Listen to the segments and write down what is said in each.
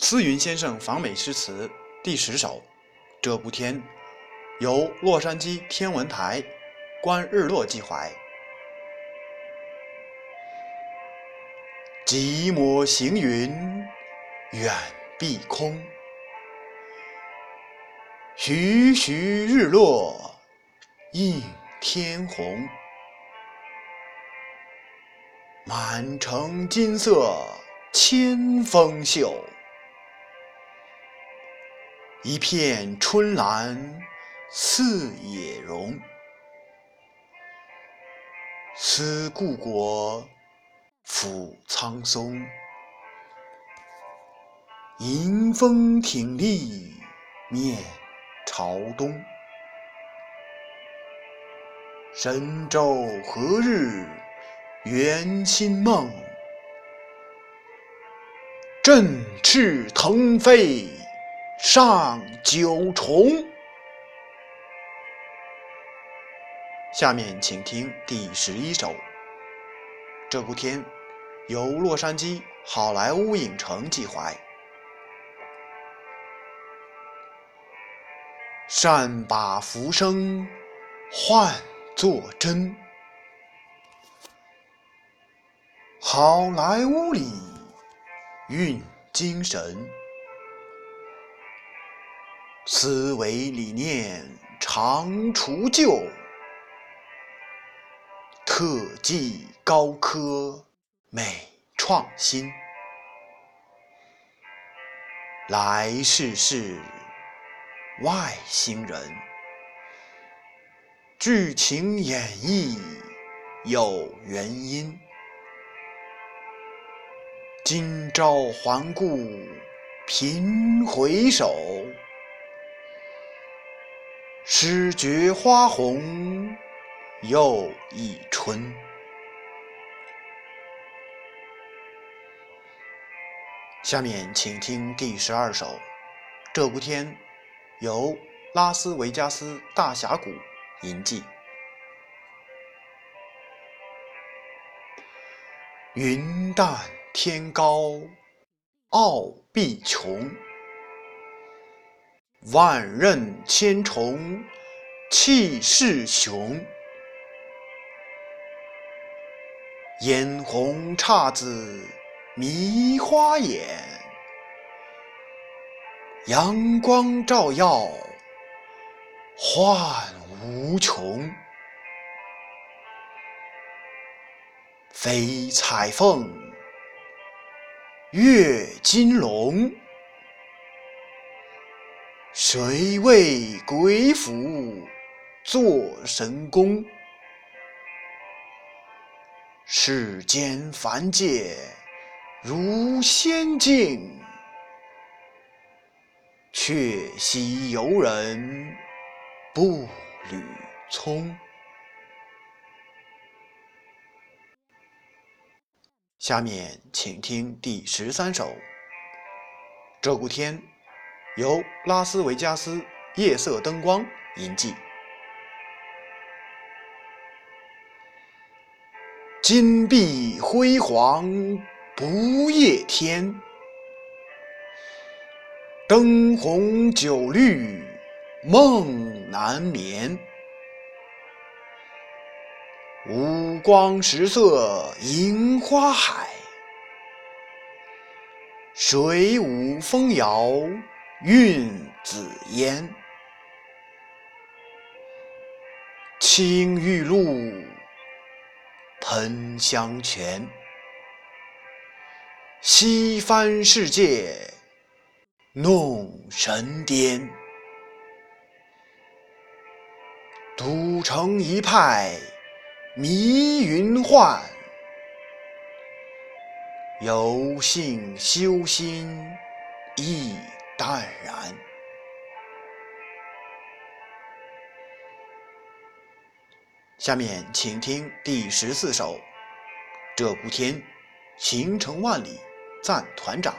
思云先生访美诗词第十首。这不天，由洛杉矶天文台观日落寄怀。寂寞行云远碧空，徐徐日落映天红。满城金色千峰秀。一片春兰似野荣，思故国抚苍松。迎风挺立面朝东，神州何日圆新梦？振翅腾飞。上九重。下面请听第十一首。这部天由洛杉矶好莱坞影城寄怀。善把浮生换作真，好莱坞里蕴精神。思维理念常除旧，特技高科美创新。来世是外星人，剧情演绎有原因。今朝环顾频回首。始觉花红又一春。下面请听第十二首。这部天由拉斯维加斯大峡谷吟记。云淡天高，傲碧琼。万仞千重气势雄，嫣红姹紫迷花眼，阳光照耀幻无穷。飞彩凤，跃金龙。谁为鬼斧做神功？世间凡界如仙境，却惜游人步履匆。下面请听第十三首。鹧鸪天。由拉斯维加斯夜色灯光吟记。金碧辉煌不夜天，灯红酒绿梦难眠。五光十色樱花海，水舞风摇。韵紫烟，青玉露，喷香泉，西番世界弄神颠，赌成一派迷云幻，有幸修心一。淡然。下面请听第十四首。鹧鸪天，行程万里赞团长。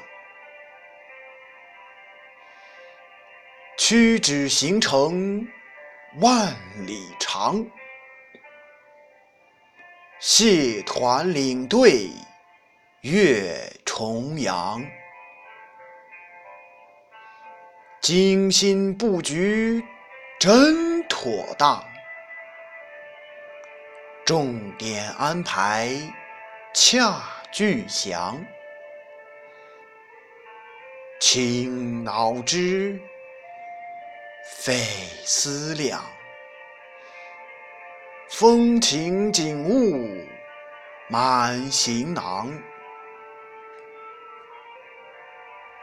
屈指行程万里长，谢团领队越重阳。精心布局真妥当，重点安排恰具详，请脑之费思量，风情景物满行囊。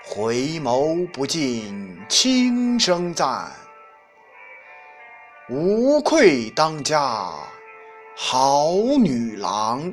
回眸不尽轻声赞，无愧当家好女郎。